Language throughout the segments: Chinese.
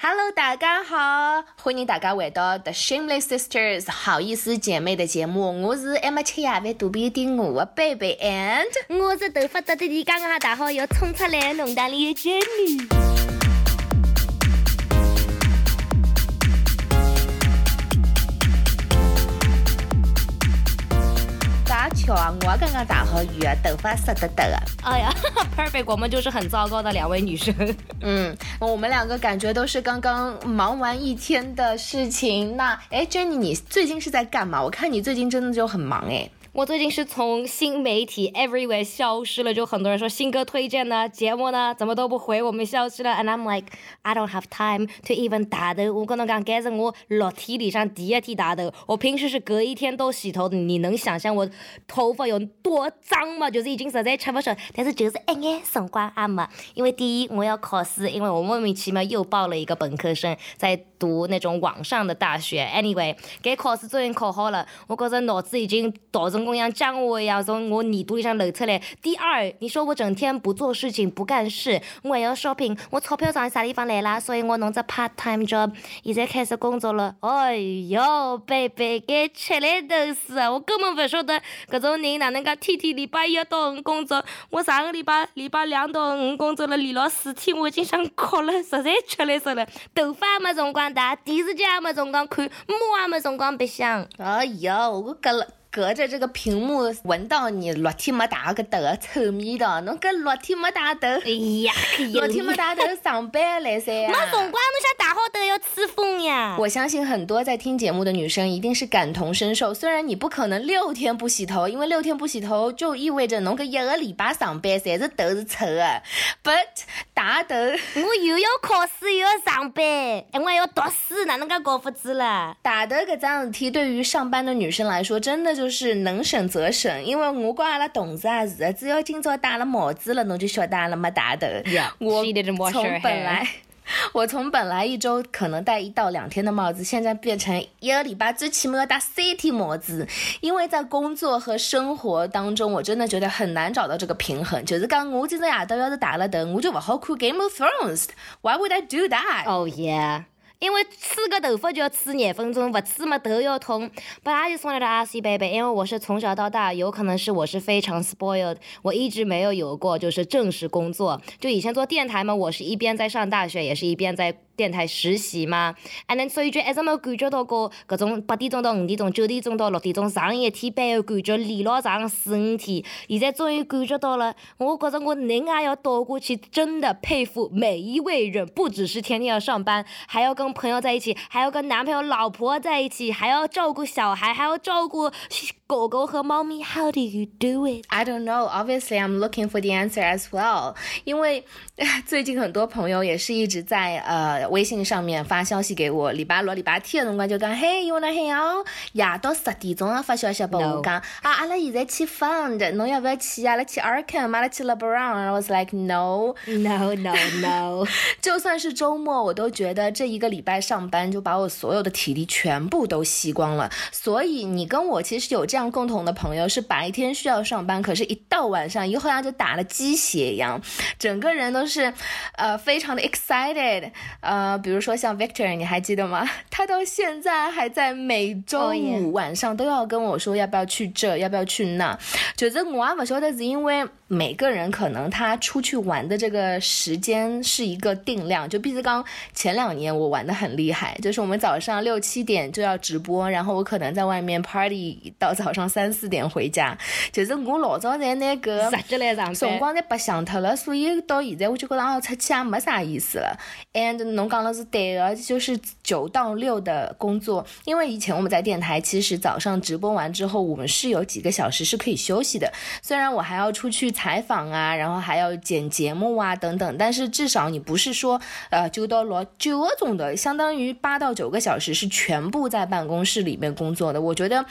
Hello，大家好，欢迎大家回到 The Shameless Sisters 好意思姐妹的节目。我是还没吃夜饭肚皮的我的贝贝 and 我是头发掉的你刚刚大好要冲出来弄堂里的 Jenny。我刚刚打好雨啊，头发湿哒哒啊。哎呀，perfect，我们就是很糟糕的两位女生。嗯，我们两个感觉都是刚刚忙完一天的事情。那哎，Jenny，你最近是在干嘛？我看你最近真的就很忙哎。我最近是从新媒体 everywhere 消失了，就很多人说新歌推荐呢，节目呢怎么都不回，我们消失了。And I'm like I don't have time to even 打头。我跟侬讲，该是我落天里上第一天打头。我平时是隔一天都洗头的，你能想象我头发有多脏吗？就是已经实在吃不消，但是就是一眼辰光也没。因为第一我要考试，因为我莫名其妙又报了一个本科生，在读那种网上的大学。Anyway，该考试终于考好了，我觉着脑子已经导成。像浆糊一样从我耳朵里向漏出来。第二，你说我整天不做事情不干事，我还要 shopping，我钞票从啥地方来啦？所以我弄只 part time job，现在开始工作了。哎哟，贝贝该吃力都是啊！我根本不晓得搿种人哪能介天天礼拜一到五工作。我上个礼拜礼拜两到五工作了，连牢四天，我已经想哭了，实在吃力死了。头发也没辰光打，电视剧也没辰光看，猫也没辰光白相。哎呀，我搿了。隔着这个屏幕闻到你六天没打个头的臭味道，侬搿六天没打头，哎呀，六天没打头上班来噻 没辰光，侬想打好头要吹风呀？我相信很多在听节目的女生一定是感同身受。虽然你不可能六天不洗头，因为六天不洗头就意味着侬搿一个礼拜上班侪是头是臭的。But 打头，我又要考试又要上班，哎，我还要读书，哪能介搞法子了？打头搿桩事体对于上班的女生来说，真的。就是能省则省，因为我跟阿拉同事也是，只要今朝戴了帽子了，侬就晓得阿拉没戴头。我从本来，我从本来一周可能戴一到两天的帽子，现在变成一个礼拜最起码要戴三天帽子，因为在工作和生活当中，我真的觉得很难找到这个平衡。就是讲我今朝夜到要是戴了头，我就不好看 Game of Thrones。Why would I do that? Oh yeah. 因为吹个头发就要吹廿分钟，不吹嘛头要痛。本来就送来的阿西贝贝，因为我是从小到大，有可能是我是非常 spoiled，我一直没有有过就是正式工作。就以前做电台嘛，我是一边在上大学，也是一边在。电台实习嘛，啊，那所以就一直没感觉到过搿种八点钟到五点钟、九点钟到六点钟上一天班的感觉，连牢上四五天。现在终于感觉到了，我觉着我人也要倒过去，真的佩服每一位人，不只是天天要上班，还要跟朋友在一起，还要跟男朋友、老婆在一起，还要照顾小孩，还要照顾。狗狗和猫咪，How do you do it? I don't know. Obviously, I'm looking for the answer as well. 因为 最近很多朋友也是一直在呃微信上面发消息给我，礼拜六、礼拜天的辰光就讲，嘿，you wanna hang out？夜到十点钟啊发消息拨我讲，啊，阿拉现在去 Fund，侬要不要去？阿拉去 Arkham，阿拉去 LeBron。I was like, no, no, no, no. 就算是周末，我都觉得这一个礼拜上班就把我所有的体力全部都吸光了。所以你跟我其实有这样。共同的朋友是白天需要上班，可是，一到晚上，一好像就打了鸡血一样，整个人都是，呃，非常的 excited。呃，比如说像 Victor，你还记得吗？他到现在还在每周五晚上都要跟我说要不要去这，要不要去那。就是我也不晓得是因为每个人可能他出去玩的这个时间是一个定量。就毕志刚前两年我玩的很厉害，就是我们早上六七点就要直播，然后我可能在外面 party 到早。上三四点回家，就是我老早在那个辰光在白相脱了，所以到现在我就觉得啊，出去也没啥意思了。And 侬讲的是对的，就是九到六的工作，因为以前我们在电台，其实早上直播完之后，我们是有几个小时是可以休息的。虽然我还要出去采访啊，然后还要剪节目啊等等，但是至少你不是说呃九到六九种的，相当于八到九个小时是全部在办公室里面工作的。我觉得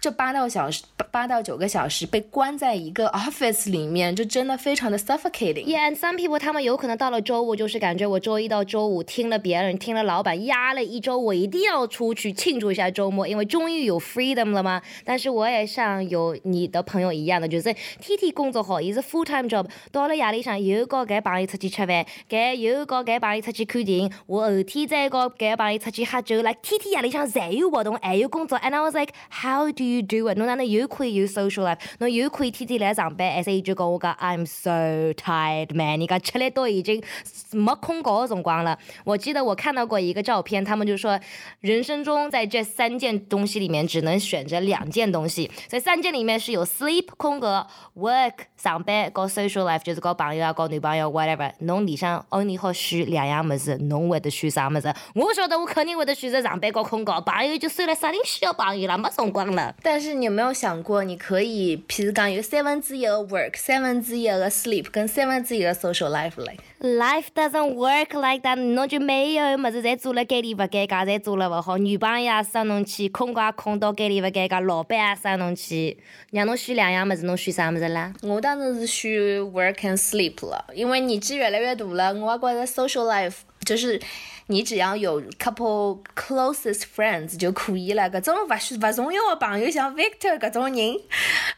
这八。到小时，八到九个小时被关在一个 office 里面，就真的非常的 suffocating。Yeah, some people 他们有可能到了周五，就是感觉我周一到周五听了别人，听了老板压了一周，我一定要出去庆祝一下周末，因为终于有 freedom 了吗？但是我也像有你的朋友一样的，就是天天工作好，伊是 full time job，到了夜里向又和搿朋友出去吃饭，搿又和搿朋友出去看电影，我后天再和搿朋友出去喝酒，来天天夜里向侪有活动，还有工作。And I was like, how do you do it？侬哪能又可以有 social life？侬又可以天天来上班，而且伊就跟我讲，I'm so tired, man。你讲吃力都已经没空搞的辰光了。我记得我看到过一个照片，他们就说，人生中在这三件东西里面只能选择两件东西，所以三件里面是有 sleep 空格，work 上班，搞 social life 就是搞朋友啊，搞女朋友 whatever。侬里向 only 好选两样物事，侬会得选啥物事？我晓得我肯定会得选择上班搞困觉，朋友就算了，啥人需要朋友了？没辰光了。但是你有没有想过，你可以，譬如讲有三分之一的 work，三分之一的 sleep，跟三分之一的 social life 嘞？Life doesn't work like that，侬就没有物事侪做了该里勿该家，侪做了勿好，女朋友也生侬气，空觉也空到该里勿该家，老板也生侬气，让侬选两样物事，侬选啥物事啦？我当然是选 work and sleep 了，因为年纪越来越大了，我也觉得 social life 就是你只要有 couple closest friends 就可以了。搿种勿需勿重要的朋友，像 Victor 搿种人，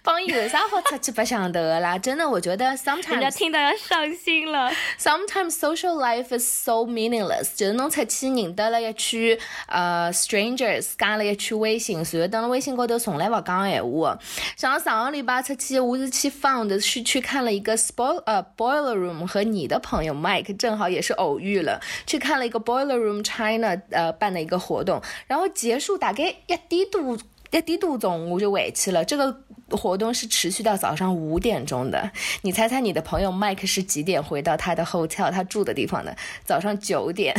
帮伊有啥好出去白相头的啦？真的，我觉得人家 sometimes 听到要伤心了。sometimes social life is so meaningless，就是侬出去认得了一圈呃 strangers，加了一圈微信，然后登了微信高头从来勿讲闲话。像上个礼拜出去，我是去 found 是去看了一个 spoil 呃 boiler room，和你的朋友 Mike 正好也是偶遇了，去看了一个 boiler room China 呃办的一个活动，然后结束大概一点多。一点多钟我就回去了。这个活动是持续到早上五点钟的。你猜猜你的朋友 Mike 是几点回到他的 hotel 他住的地方的？早上九点。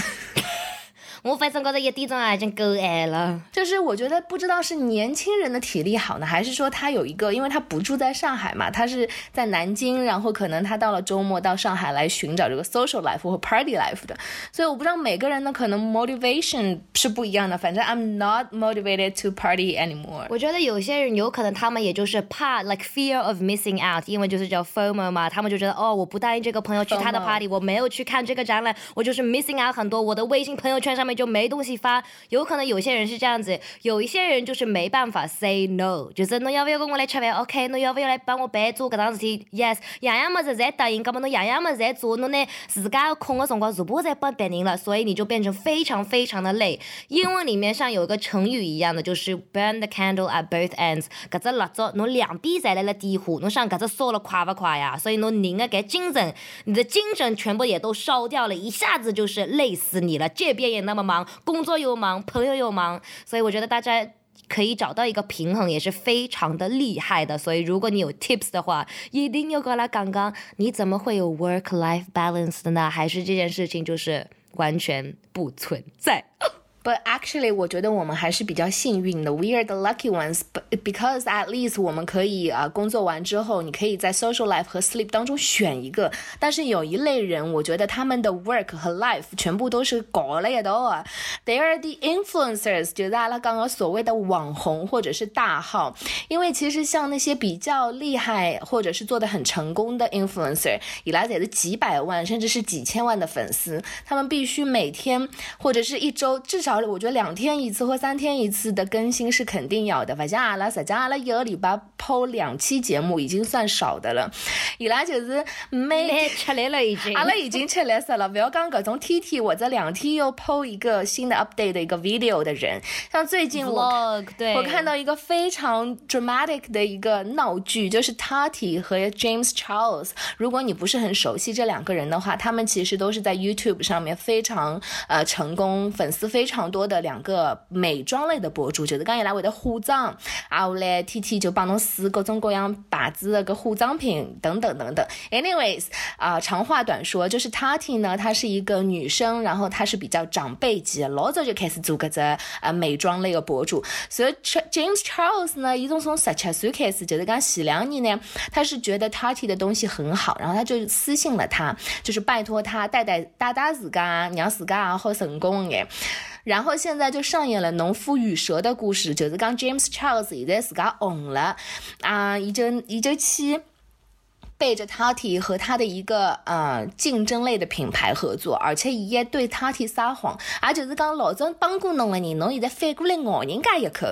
我反正觉得一点钟也已经够晚了。就是我觉得不知道是年轻人的体力好呢，还是说他有一个，因为他不住在上海嘛，他是在南京，然后可能他到了周末到上海来寻找这个 social life 和 party life 的，所以我不知道每个人的可能 motivation 是不一样的。反正 I'm not motivated to party anymore。我觉得有些人有可能他们也就是怕 like fear of missing out，因为就是叫 FOMO 嘛，他们就觉得哦，我不答应这个朋友去他的 party，我没有去看这个展览，我就是 missing out 很多，我的微信朋友圈上面就没东西发。有可能有些人是这样子，有一些人就是没办法 say no，就是侬要不要跟我来吃饭？OK，侬要不要来帮我办做搿桩事体？Yes，样样么子侪答应，搿么侬样样么子侪做，侬拿自家空的辰光全部侪拨别人了，所以你就变成非常非常的累。英文里面像有一个成语一样的，就是 burn the candle at both ends。搿只蜡烛侬两边侪辣辣点火，侬想搿只烧了快勿快呀？所以侬人的搿精神，你的精神全部也都烧掉了，一下子就是累死你了。这边也那么忙，工作又忙，朋友又忙，所以我觉得大家。可以找到一个平衡，也是非常的厉害的。所以，如果你有 tips 的话，一定要跟他讲讲，你怎么会有 work life balance 的呢？还是这件事情就是完全不存在？But actually，我觉得我们还是比较幸运的，We are the lucky ones. But because at least 我们可以啊、工作完之后，你可以在 social life 和 sleep 当中选一个。但是有一类人，我觉得他们的 work 和 life 全部都是搞了一道啊。They are the influencers，就是阿拉刚刚所谓的网红或者是大号。因为其实像那些比较厉害或者是做的很成功的 influencer，伊拉也是几百万甚至是几千万的粉丝，他们必须每天或者是一周至少我觉得两天一次或三天一次的更新是肯定要的。勿像阿拉，实际上阿拉一个礼拜抛两期节目已经算少的了。伊拉就是每蛮吃力了已经。阿拉已经吃力死了，不要讲搿种天天或者两天又 PO 一个新的 update 的一个 video 的人。像最近我对，我看到一个非常 dramatic 的一个闹剧，就是 Tati 和 James Charles。如果你不是很熟悉这两个人的话，他们其实都是在 YouTube 上面非常呃成功、粉丝非常多的两个美妆类的博主，就是讲伊拉会得化妆，啊，后来天天就帮侬试各种各样牌子的个化妆品等等等等。Anyways，啊、长话短说，就是 Tati 呢，她是一个女生，然后她是比较长辈级，老早就开始做搿只呃美妆类的博主。所以 James Charles 呢，伊从从十七岁开始，就是讲前两年呢，他是觉得 Tati 的东西很好，然后他就私信了他，就是拜托他带带带带自家，让自家也好成功眼。然后现在就上演了农夫与蛇的故事，就是讲 James Charles 现在自家红了啊，伊就伊就去。背着 Tati 和他的一个呃竞争类的品牌合作，而且伊也对 Tati 撒谎，也就是讲老早帮过侬的人，侬现在反过来咬人家一口。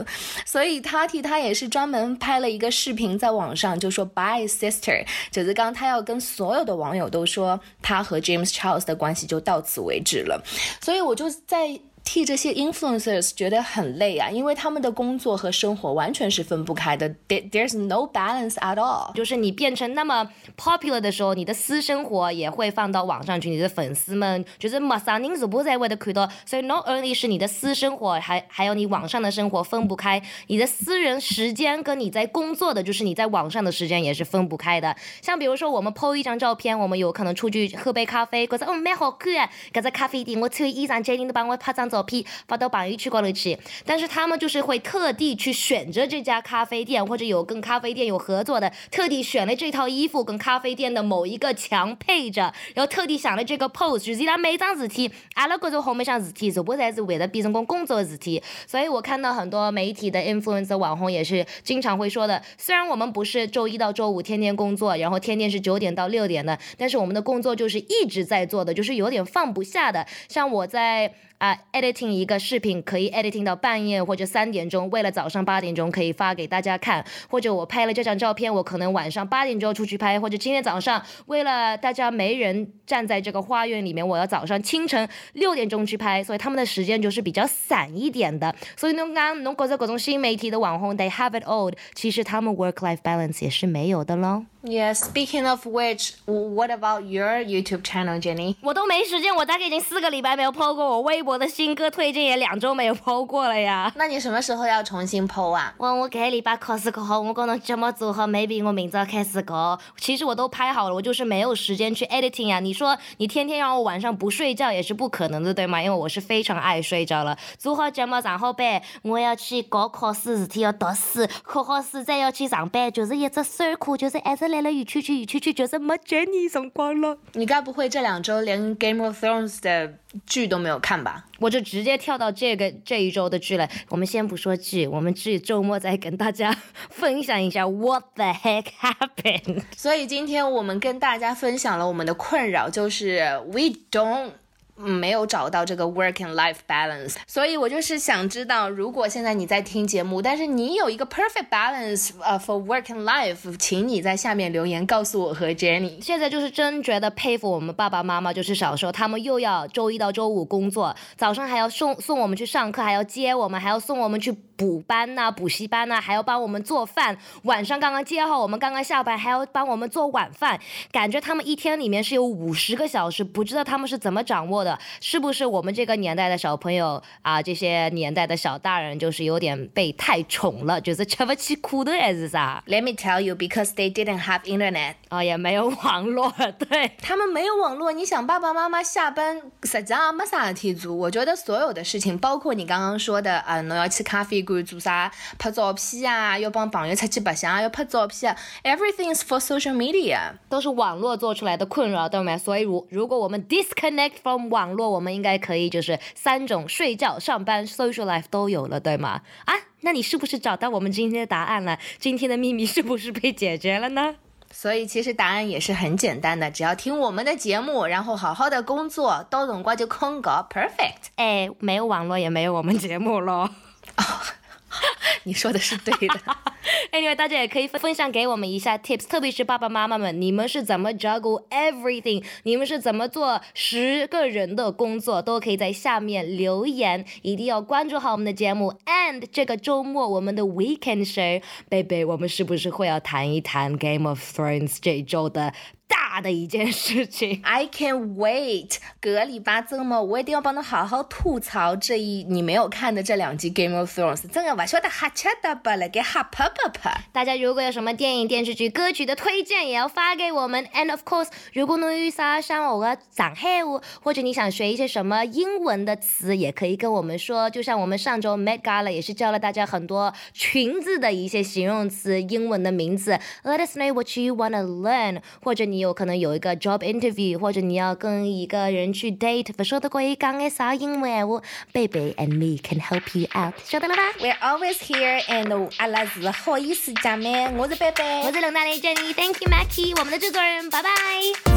所以 Tati 他也是专门拍了一个视频在网上，就说 Bye sister，就是刚他要跟所有的网友都说他和 James Charles 的关系就到此为止了。所以我就在。替这些 influencers 觉得很累啊，因为他们的工作和生活完全是分不开的。There there's no balance at all。就是你变成那么 popular 的时候，你的私生活也会放到网上去，你的粉丝们就是没啥人是不在为的看到。所以 not only 是你的私生活，还还有你网上的生活分不开，你的私人时间跟你在工作的，就是你在网上的时间也是分不开的。像比如说我们 po 一张照片，我们有可能出去喝杯咖啡，觉得哦蛮好看，搿只咖啡店我穿衣裳，杰林都帮我拍张。照片发到朋友圈高头去，但是他们就是会特地去选择这家咖啡店，或者有跟咖啡店有合作的，特地选了这套衣服跟咖啡店的某一个墙配着，然后特地想了这个 pose，就是他每桩事体，阿拉觉着后面想事体，全部才是为了变成功工作的事体。所以我看到很多媒体的 influencer 网红也是经常会说的，虽然我们不是周一到周五天天工作，然后天天是九点到六点的，但是我们的工作就是一直在做的，就是有点放不下的。像我在。啊，editing 一个视频可以 editing 到半夜或者三点钟，为了早上八点钟可以发给大家看。或者我拍了这张照片，我可能晚上八点钟出去拍，或者今天早上为了大家没人站在这个花园里面，我要早上清晨六点钟去拍，所以他们的时间就是比较散一点的。所以侬刚侬觉得各种新媒体的网红 they have it all，其实他们 work life balance 也是没有的喽。Yeah, speaking of which, what about your YouTube channel, Jenny? 我都没时间，我大概已经四个礼拜没有 PO 过我微博的新歌推荐，也两周没有 PO 过了呀。那你什么时候要重新 PO 啊？我我这礼拜考试考好，我可能节目做好，maybe 我明早开始搞。其实我都拍好了，我就是没有时间去 editing 呀。你说你天天让我晚上不睡觉也是不可能的，对吗？因为我是非常爱睡觉了。做好节目上好班，我要去搞考试，事体要读书，考好试再要去上班，就是一只辛苦，就是一直。来了，一去去一去去，就是没见你辰光了。你该不会这两周连《Game of Thrones》的剧都没有看吧？我就直接跳到这个这一周的剧了。我们先不说剧，我们剧周末再跟大家分享一下 What the heck happened。所以今天我们跟大家分享了我们的困扰，就是 We don't。没有找到这个 work and life balance，所以我就是想知道，如果现在你在听节目，但是你有一个 perfect balance 呃 for work and life，请你在下面留言告诉我和 Jenny。现在就是真觉得佩服我们爸爸妈妈，就是小时候他们又要周一到周五工作，早上还要送送我们去上课，还要接我们，还要送我们去补班呐、补习班呐，还要帮我们做饭。晚上刚刚接好我们刚刚下班，还要帮我们做晚饭。感觉他们一天里面是有五十个小时，不知道他们是怎么掌握。的是不是我们这个年代的小朋友啊？这些年代的小大人就是有点被太宠了，就是吃不起苦的还是啥？Let me tell you, because they didn't have internet，啊，也没有网络，对他们没有网络。你想，爸爸妈妈下班实际上没啥事体做。我觉得所有的事情，包括你刚刚说的啊，侬要去咖啡馆做啥？拍照片啊，要帮朋友出去白相，要拍照片啊，everything is for social media，都是网络做出来的困扰，对吗？所以如如果我们 disconnect from 网络，我们应该可以就是三种睡觉、上班、social life 都有了，对吗？啊，那你是不是找到我们今天的答案了？今天的秘密是不是被解决了呢？所以其实答案也是很简单的，只要听我们的节目，然后好好的工作，到辰光就空格 perfect。哎，没有网络也没有我们节目喽。你说的是对的。Anyway，大家也可以分享给我们一下 tips，特别是爸爸妈妈们，你们是怎么 juggle everything？你们是怎么做十个人的工作？都可以在下面留言，一定要关注好我们的节目。And 这个周末我们的 weekend show，baby，我们是不是会要谈一谈 Game of Thrones 这周的？大的一件事情，I can't wait。格里巴周末，我一定要帮他好好吐槽这一你没有看的这两集《Game of Thrones》，真的不晓得哈吃的不了，给哈啪啪啪。大家如果有什么电影、电视剧、歌曲的推荐，也要发给我们。And of course，如果侬有啥想我的上海话，或者你想学一些什么英文的词，也可以跟我们说。就像我们上周 Met Gala 也是教了大家很多裙子的一些形容词、英文的名字。Let us know what you wanna learn，或者你有可。能有一个 job interview，或者你要跟一个人去 date，不晓得可以讲嘅啥英文我 baby and me can help you out，晓得了吧？We're always here and 阿拉是好意思姐妹，我是贝贝，我是冷大雷珍妮，Thank you Mackie，我们的制作人，拜拜。